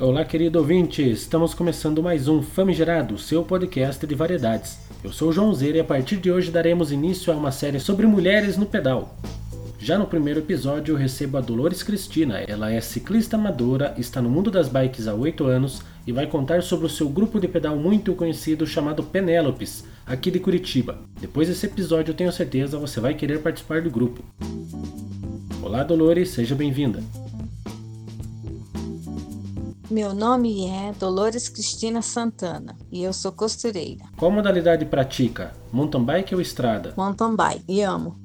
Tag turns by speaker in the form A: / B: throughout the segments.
A: Olá, querido ouvinte! Estamos começando mais um Famigerado, seu podcast de variedades. Eu sou o João Zeira e a partir de hoje daremos início a uma série sobre mulheres no pedal. Já no primeiro episódio eu recebo a Dolores Cristina. Ela é ciclista amadora, está no mundo das bikes há 8 anos e vai contar sobre o seu grupo de pedal muito conhecido chamado Penélopes, aqui de Curitiba. Depois desse episódio eu tenho certeza você vai querer participar do grupo. Olá Dolores, seja bem-vinda.
B: Meu nome é Dolores Cristina Santana e eu sou costureira.
A: Qual modalidade pratica? Mountain bike ou estrada?
B: Mountain bike e amo.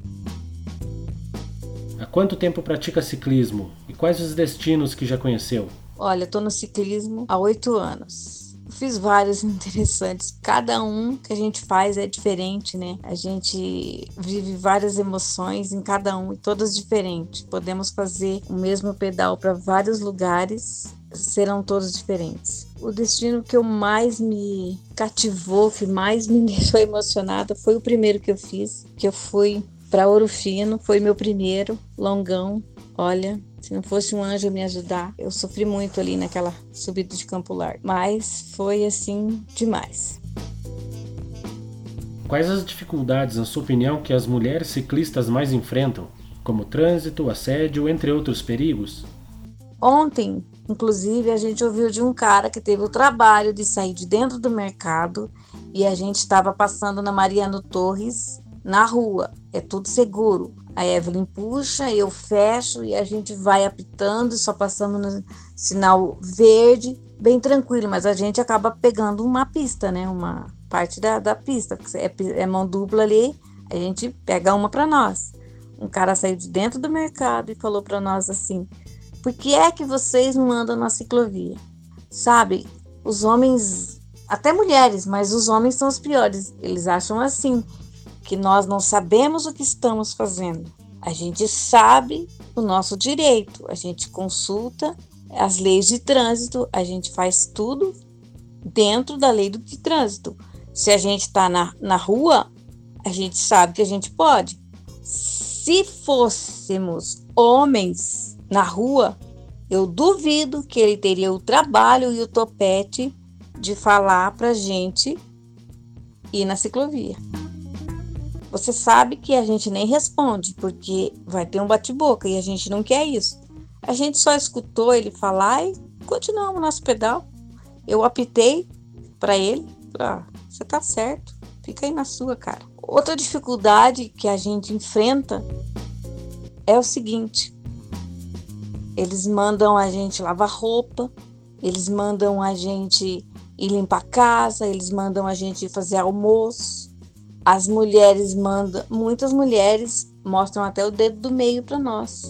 A: Há quanto tempo pratica ciclismo e quais os destinos que já conheceu?
B: Olha, estou no ciclismo há oito anos. Fiz vários interessantes. Cada um que a gente faz é diferente, né? A gente vive várias emoções em cada um e todas diferentes. Podemos fazer o mesmo pedal para vários lugares serão todos diferentes. O destino que eu mais me cativou, que mais me deixou emocionada, foi o primeiro que eu fiz, que eu fui para Ouro Fino, foi meu primeiro longão. Olha, se não fosse um anjo me ajudar, eu sofri muito ali naquela subida de Campo Largo, mas foi assim demais.
A: Quais as dificuldades, na sua opinião, que as mulheres ciclistas mais enfrentam, como trânsito, assédio, entre outros perigos?
B: Ontem, inclusive, a gente ouviu de um cara que teve o trabalho de sair de dentro do mercado e a gente estava passando na Mariano Torres na rua. É tudo seguro. A Evelyn puxa, eu fecho e a gente vai apitando, só passando no sinal verde, bem tranquilo, mas a gente acaba pegando uma pista, né? Uma parte da, da pista, é, é mão dupla ali, a gente pega uma para nós. Um cara saiu de dentro do mercado e falou para nós assim: por que é que vocês não andam na ciclovia? Sabe, os homens, até mulheres, mas os homens são os piores. Eles acham assim, que nós não sabemos o que estamos fazendo. A gente sabe o nosso direito, a gente consulta as leis de trânsito, a gente faz tudo dentro da lei de trânsito. Se a gente está na, na rua, a gente sabe que a gente pode. Se fôssemos homens, na rua, eu duvido que ele teria o trabalho e o topete de falar para gente ir na ciclovia. Você sabe que a gente nem responde, porque vai ter um bate-boca e a gente não quer isso. A gente só escutou ele falar e continuamos nosso pedal. Eu apitei para ele, ah, você tá certo, fica aí na sua, cara. Outra dificuldade que a gente enfrenta é o seguinte: eles mandam a gente lavar roupa, eles mandam a gente ir limpar a casa, eles mandam a gente fazer almoço. As mulheres mandam, muitas mulheres mostram até o dedo do meio para nós.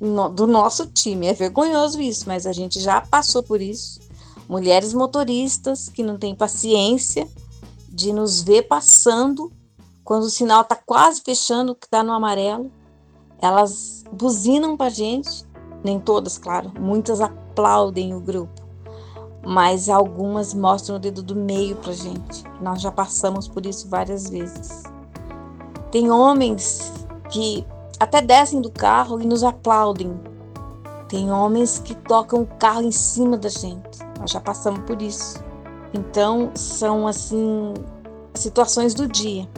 B: No, do nosso time. É vergonhoso isso, mas a gente já passou por isso. Mulheres motoristas que não têm paciência de nos ver passando quando o sinal está quase fechando, que está no amarelo. Elas buzinam para gente, nem todas, claro, muitas aplaudem o grupo, mas algumas mostram o dedo do meio para gente. Nós já passamos por isso várias vezes. Tem homens que até descem do carro e nos aplaudem. Tem homens que tocam o carro em cima da gente. Nós já passamos por isso. Então, são assim situações do dia.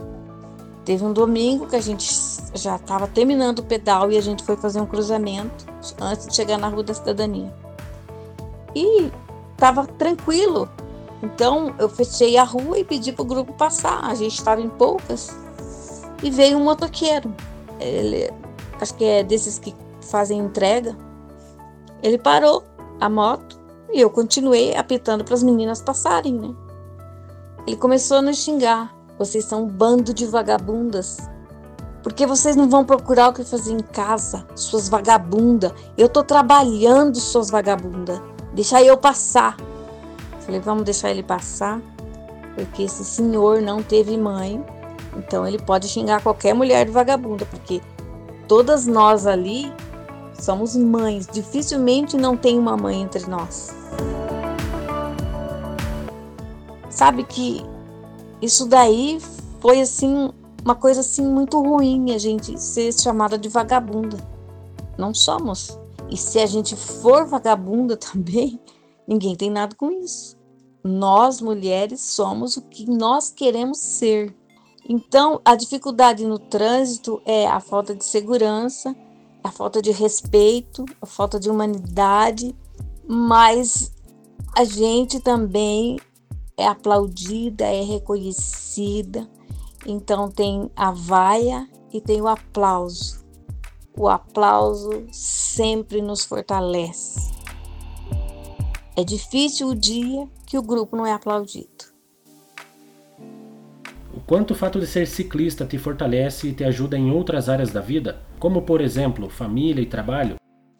B: Teve um domingo que a gente já estava terminando o pedal e a gente foi fazer um cruzamento antes de chegar na Rua da Cidadania. E estava tranquilo. Então eu fechei a rua e pedi para o grupo passar. A gente estava em poucas e veio um motoqueiro. Ele, acho que é desses que fazem entrega. Ele parou a moto e eu continuei apitando para as meninas passarem, né? Ele começou a nos xingar. Vocês são um bando de vagabundas. Porque vocês não vão procurar o que fazer em casa, suas vagabundas. Eu tô trabalhando, suas vagabundas. Deixa eu passar. Falei, vamos deixar ele passar, porque esse senhor não teve mãe. Então ele pode xingar qualquer mulher de vagabunda, porque todas nós ali somos mães. Dificilmente não tem uma mãe entre nós. Sabe que isso daí foi assim uma coisa assim muito ruim a gente ser chamada de vagabunda. Não somos. E se a gente for vagabunda também, ninguém tem nada com isso. Nós, mulheres, somos o que nós queremos ser. Então, a dificuldade no trânsito é a falta de segurança, a falta de respeito, a falta de humanidade, mas a gente também é aplaudida, é reconhecida. Então tem a vaia e tem o aplauso. O aplauso sempre nos fortalece. É difícil o dia que o grupo não é aplaudido.
A: O quanto o fato de ser ciclista te fortalece e te ajuda em outras áreas da vida, como por exemplo família e trabalho?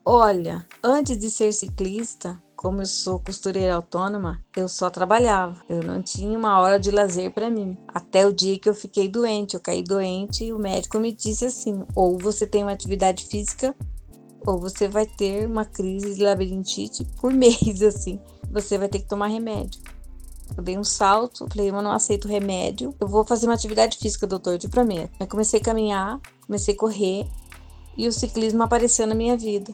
B: Olha, antes de ser ciclista, como eu sou costureira autônoma, eu só trabalhava. Eu não tinha uma hora de lazer para mim. Até o dia que eu fiquei doente, eu caí doente e o médico me disse assim: ou você tem uma atividade física, ou você vai ter uma crise de labirintite por mês, assim. Você vai ter que tomar remédio. Eu dei um salto, falei, eu não aceito remédio. Eu vou fazer uma atividade física, doutor, de mim. Aí comecei a caminhar, comecei a correr e o ciclismo apareceu na minha vida.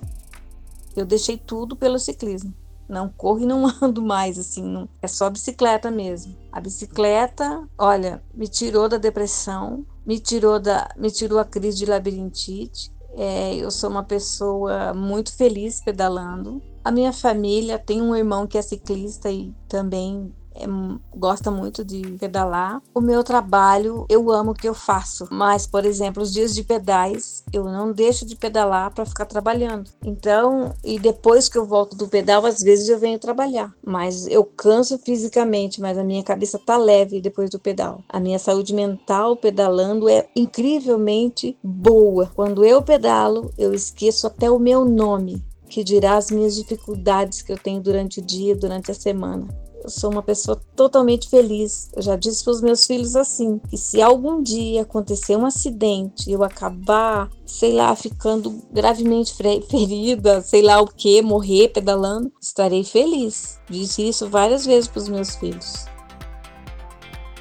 B: Eu deixei tudo pelo ciclismo. Não corro e não ando mais, assim, não, é só bicicleta mesmo. A bicicleta, olha, me tirou da depressão, me tirou da, me tirou a crise de labirintite. É, eu sou uma pessoa muito feliz pedalando. A minha família tem um irmão que é ciclista e também é, gosta muito de pedalar. O meu trabalho, eu amo o que eu faço, mas, por exemplo, os dias de pedais, eu não deixo de pedalar para ficar trabalhando. Então, e depois que eu volto do pedal, às vezes eu venho trabalhar, mas eu canso fisicamente, mas a minha cabeça tá leve depois do pedal. A minha saúde mental pedalando é incrivelmente boa. Quando eu pedalo, eu esqueço até o meu nome que dirá as minhas dificuldades que eu tenho durante o dia, durante a semana. Eu sou uma pessoa totalmente feliz. Eu já disse para os meus filhos assim: que se algum dia acontecer um acidente e eu acabar, sei lá, ficando gravemente ferida, sei lá o que, morrer pedalando, estarei feliz. Disse isso várias vezes para os meus filhos.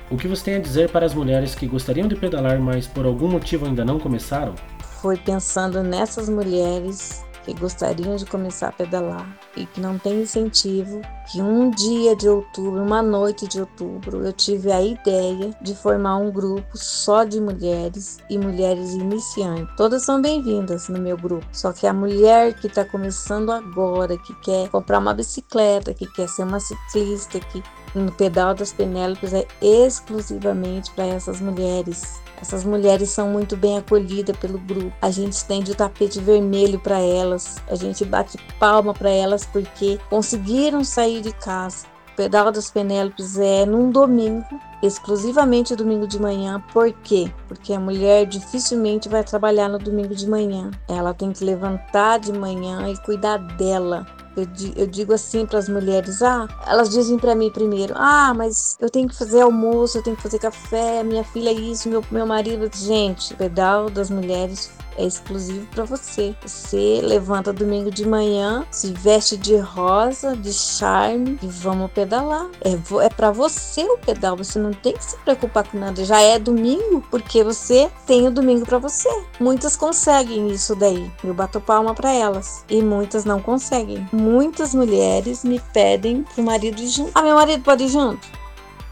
A: O que você tem a dizer para as mulheres que gostariam de pedalar, mas por algum motivo ainda não começaram?
B: Foi pensando nessas mulheres que gostariam de começar a pedalar e que não tem incentivo, que um dia de outubro, uma noite de outubro, eu tive a ideia de formar um grupo só de mulheres e mulheres iniciantes. Todas são bem-vindas no meu grupo, só que a mulher que está começando agora, que quer comprar uma bicicleta, que quer ser uma ciclista, que no pedal das Penélopes é exclusivamente para essas mulheres essas mulheres são muito bem acolhidas pelo grupo. A gente estende o tapete vermelho para elas, a gente bate palma para elas porque conseguiram sair de casa. O pedal das Penélopes é num domingo, exclusivamente domingo de manhã. Por quê? Porque a mulher dificilmente vai trabalhar no domingo de manhã. Ela tem que levantar de manhã e cuidar dela. Eu, eu digo assim para as mulheres: ah, elas dizem para mim primeiro: ah, mas eu tenho que fazer almoço, eu tenho que fazer café, minha filha é isso, meu, meu marido. Gente, o pedal das mulheres é exclusivo para você. Você levanta domingo de manhã, se veste de rosa, de charme e vamos pedalar. É, é para você o pedal, você não tem que se preocupar com nada. Já é domingo porque você tem o domingo para você. Muitas conseguem isso daí. Eu bato palma para elas e muitas não conseguem. Muitas mulheres me pedem pro marido ir junto. Ah, meu marido pode ir junto?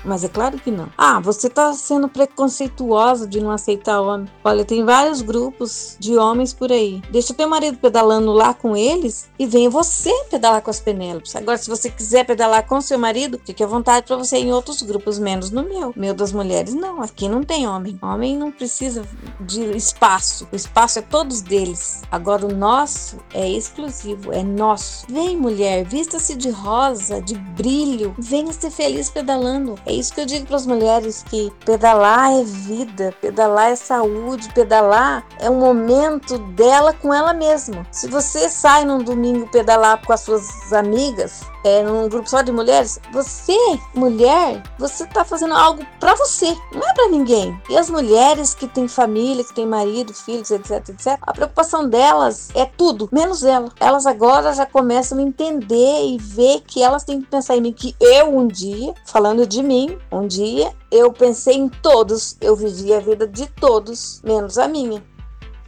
B: Mas é claro que não. Ah, você está sendo preconceituosa de não aceitar homem. Olha, tem vários grupos de homens por aí. Deixa o teu marido pedalando lá com eles e venha você pedalar com as Penélopes. Agora, se você quiser pedalar com seu marido, fique à vontade para você ir em outros grupos, menos no meu. Meu das mulheres, não. Aqui não tem homem. Homem não precisa de espaço. O espaço é todos deles. Agora, o nosso é exclusivo, é nosso. Vem, mulher, vista-se de rosa, de brilho. Venha ser feliz pedalando. É isso que eu digo para as mulheres que pedalar é vida, pedalar é saúde, pedalar é um momento dela com ela mesma. Se você sai num domingo pedalar com as suas amigas, é, num grupo só de mulheres, você, mulher, você tá fazendo algo para você, não é para ninguém. E as mulheres que têm família, que têm marido, filhos, etc, etc, a preocupação delas é tudo, menos ela. Elas agora já começam a entender e ver que elas têm que pensar em mim, que eu um dia, falando de mim, um dia eu pensei em todos, eu vivi a vida de todos, menos a minha.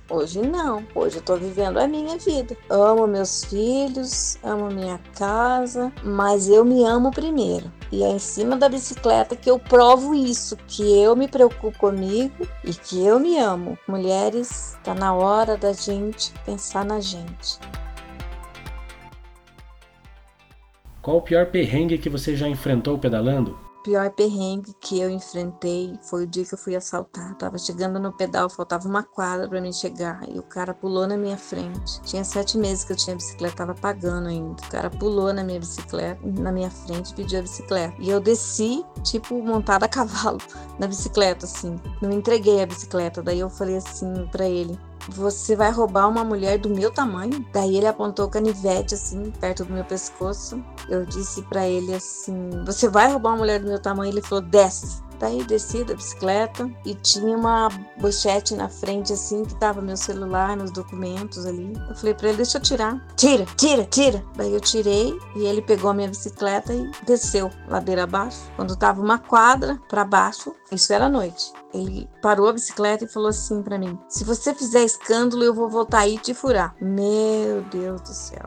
B: Hoje não. Hoje eu tô vivendo a minha vida. Amo meus filhos, amo minha casa, mas eu me amo primeiro. E é em cima da bicicleta que eu provo isso, que eu me preocupo comigo e que eu me amo. Mulheres, tá na hora da gente pensar na gente.
A: Qual o pior perrengue que você já enfrentou pedalando?
B: Pior perrengue que eu enfrentei foi o dia que eu fui assaltar. tava chegando no pedal, faltava uma quadra para mim chegar e o cara pulou na minha frente. Tinha sete meses que eu tinha bicicleta, tava pagando ainda. O cara pulou na minha bicicleta, na minha frente, pediu a bicicleta. E eu desci, tipo, montada a cavalo na bicicleta, assim. Não entreguei a bicicleta. Daí eu falei assim para ele: você vai roubar uma mulher do meu tamanho? Daí ele apontou o canivete assim, perto do meu pescoço. Eu disse para ele assim: Você vai roubar uma mulher do meu tamanho? Ele falou: Desce. Daí desci da bicicleta e tinha uma bochete na frente, assim, que tava meu celular, meus documentos ali. Eu falei pra ele, deixa eu tirar. Tira, tira, tira. Daí eu tirei e ele pegou a minha bicicleta e desceu ladeira abaixo. Quando tava uma quadra para baixo, isso era noite. Ele parou a bicicleta e falou assim para mim: Se você fizer escândalo, eu vou voltar aí e te furar. Meu Deus do céu.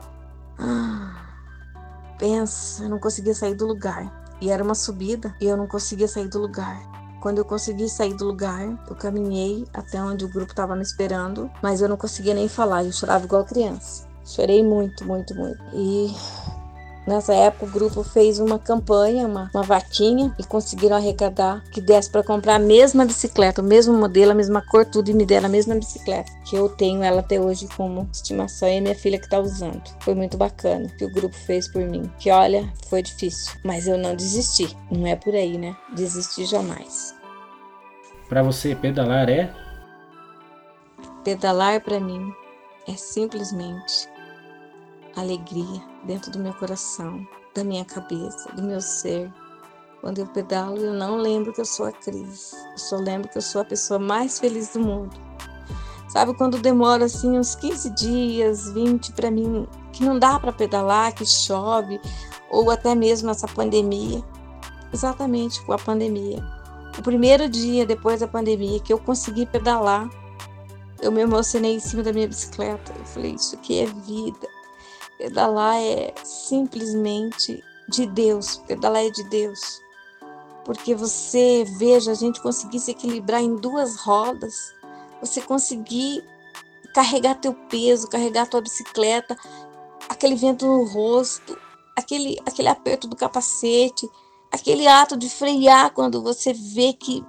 B: Pensa, eu não conseguia sair do lugar. E era uma subida e eu não conseguia sair do lugar. Quando eu consegui sair do lugar, eu caminhei até onde o grupo estava me esperando, mas eu não conseguia nem falar, eu chorava igual criança. Chorei muito, muito, muito. E Nessa época, o grupo fez uma campanha, uma, uma vaquinha, e conseguiram arrecadar que desse para comprar a mesma bicicleta, o mesmo modelo, a mesma cor, tudo, e me deram a mesma bicicleta, que eu tenho ela até hoje como estimação, e minha filha que está usando. Foi muito bacana que o grupo fez por mim. Que olha, foi difícil, mas eu não desisti. Não é por aí, né? Desistir jamais.
A: Para você, pedalar é?
B: Pedalar para mim é simplesmente alegria dentro do meu coração, da minha cabeça, do meu ser. Quando eu pedalo, eu não lembro que eu sou a Cris. Eu só lembro que eu sou a pessoa mais feliz do mundo. Sabe quando demora assim uns 15 dias, 20 para mim, que não dá para pedalar, que chove, ou até mesmo essa pandemia. Exatamente com a pandemia. O primeiro dia depois da pandemia que eu consegui pedalar, eu me emocionei em cima da minha bicicleta. Eu falei: Isso aqui é vida. Pedalar é simplesmente de Deus, pedalar é de Deus. Porque você veja a gente conseguir se equilibrar em duas rodas, você conseguir carregar teu peso, carregar tua bicicleta, aquele vento no rosto, aquele, aquele aperto do capacete, aquele ato de frear quando você vê que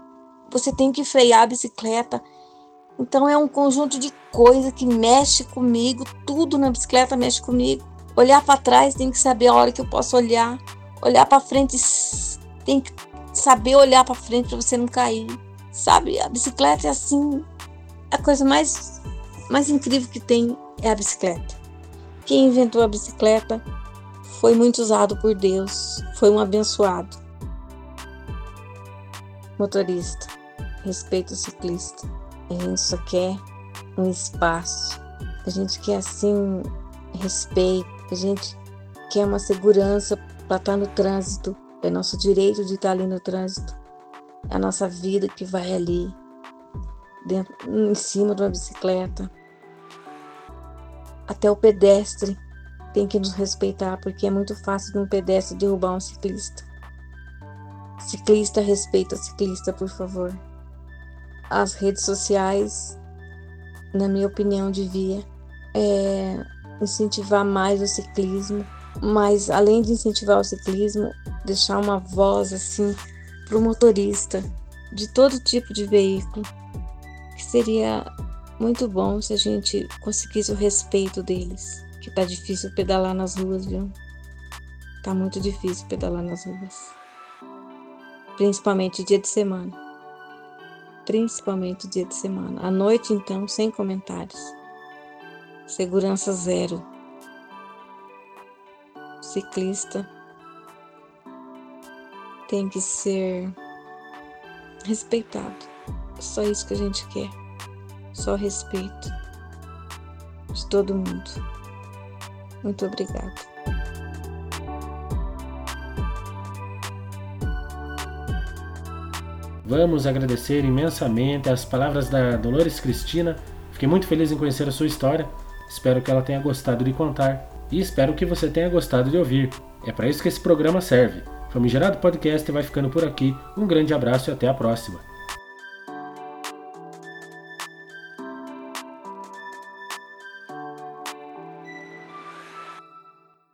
B: você tem que frear a bicicleta. Então é um conjunto de coisas que mexe comigo, tudo na bicicleta mexe comigo. Olhar para trás tem que saber a hora que eu posso olhar. Olhar para frente tem que saber olhar para frente para você não cair. Sabe? A bicicleta é assim, a coisa mais mais incrível que tem é a bicicleta. Quem inventou a bicicleta foi muito usado por Deus, foi um abençoado. Motorista, respeita o ciclista. A gente só quer um espaço. A gente quer assim respeito. A gente quer uma segurança para estar no trânsito. É nosso direito de estar ali no trânsito. É a nossa vida que vai ali, dentro, em cima de uma bicicleta. Até o pedestre tem que nos respeitar, porque é muito fácil de um pedestre derrubar um ciclista. Ciclista, respeita ciclista, por favor as redes sociais, na minha opinião, devia é, incentivar mais o ciclismo, mas além de incentivar o ciclismo, deixar uma voz assim para o motorista de todo tipo de veículo, que seria muito bom se a gente conseguisse o respeito deles, que tá difícil pedalar nas ruas, viu? Tá muito difícil pedalar nas ruas. Principalmente dia de semana principalmente dia de semana. À noite, então, sem comentários. Segurança zero. ciclista tem que ser respeitado. Só isso que a gente quer. Só respeito de todo mundo. Muito obrigada.
A: Vamos agradecer imensamente as palavras da Dolores Cristina. Fiquei muito feliz em conhecer a sua história, espero que ela tenha gostado de contar e espero que você tenha gostado de ouvir. É para isso que esse programa serve. Famigerado Podcast vai ficando por aqui. Um grande abraço e até a próxima.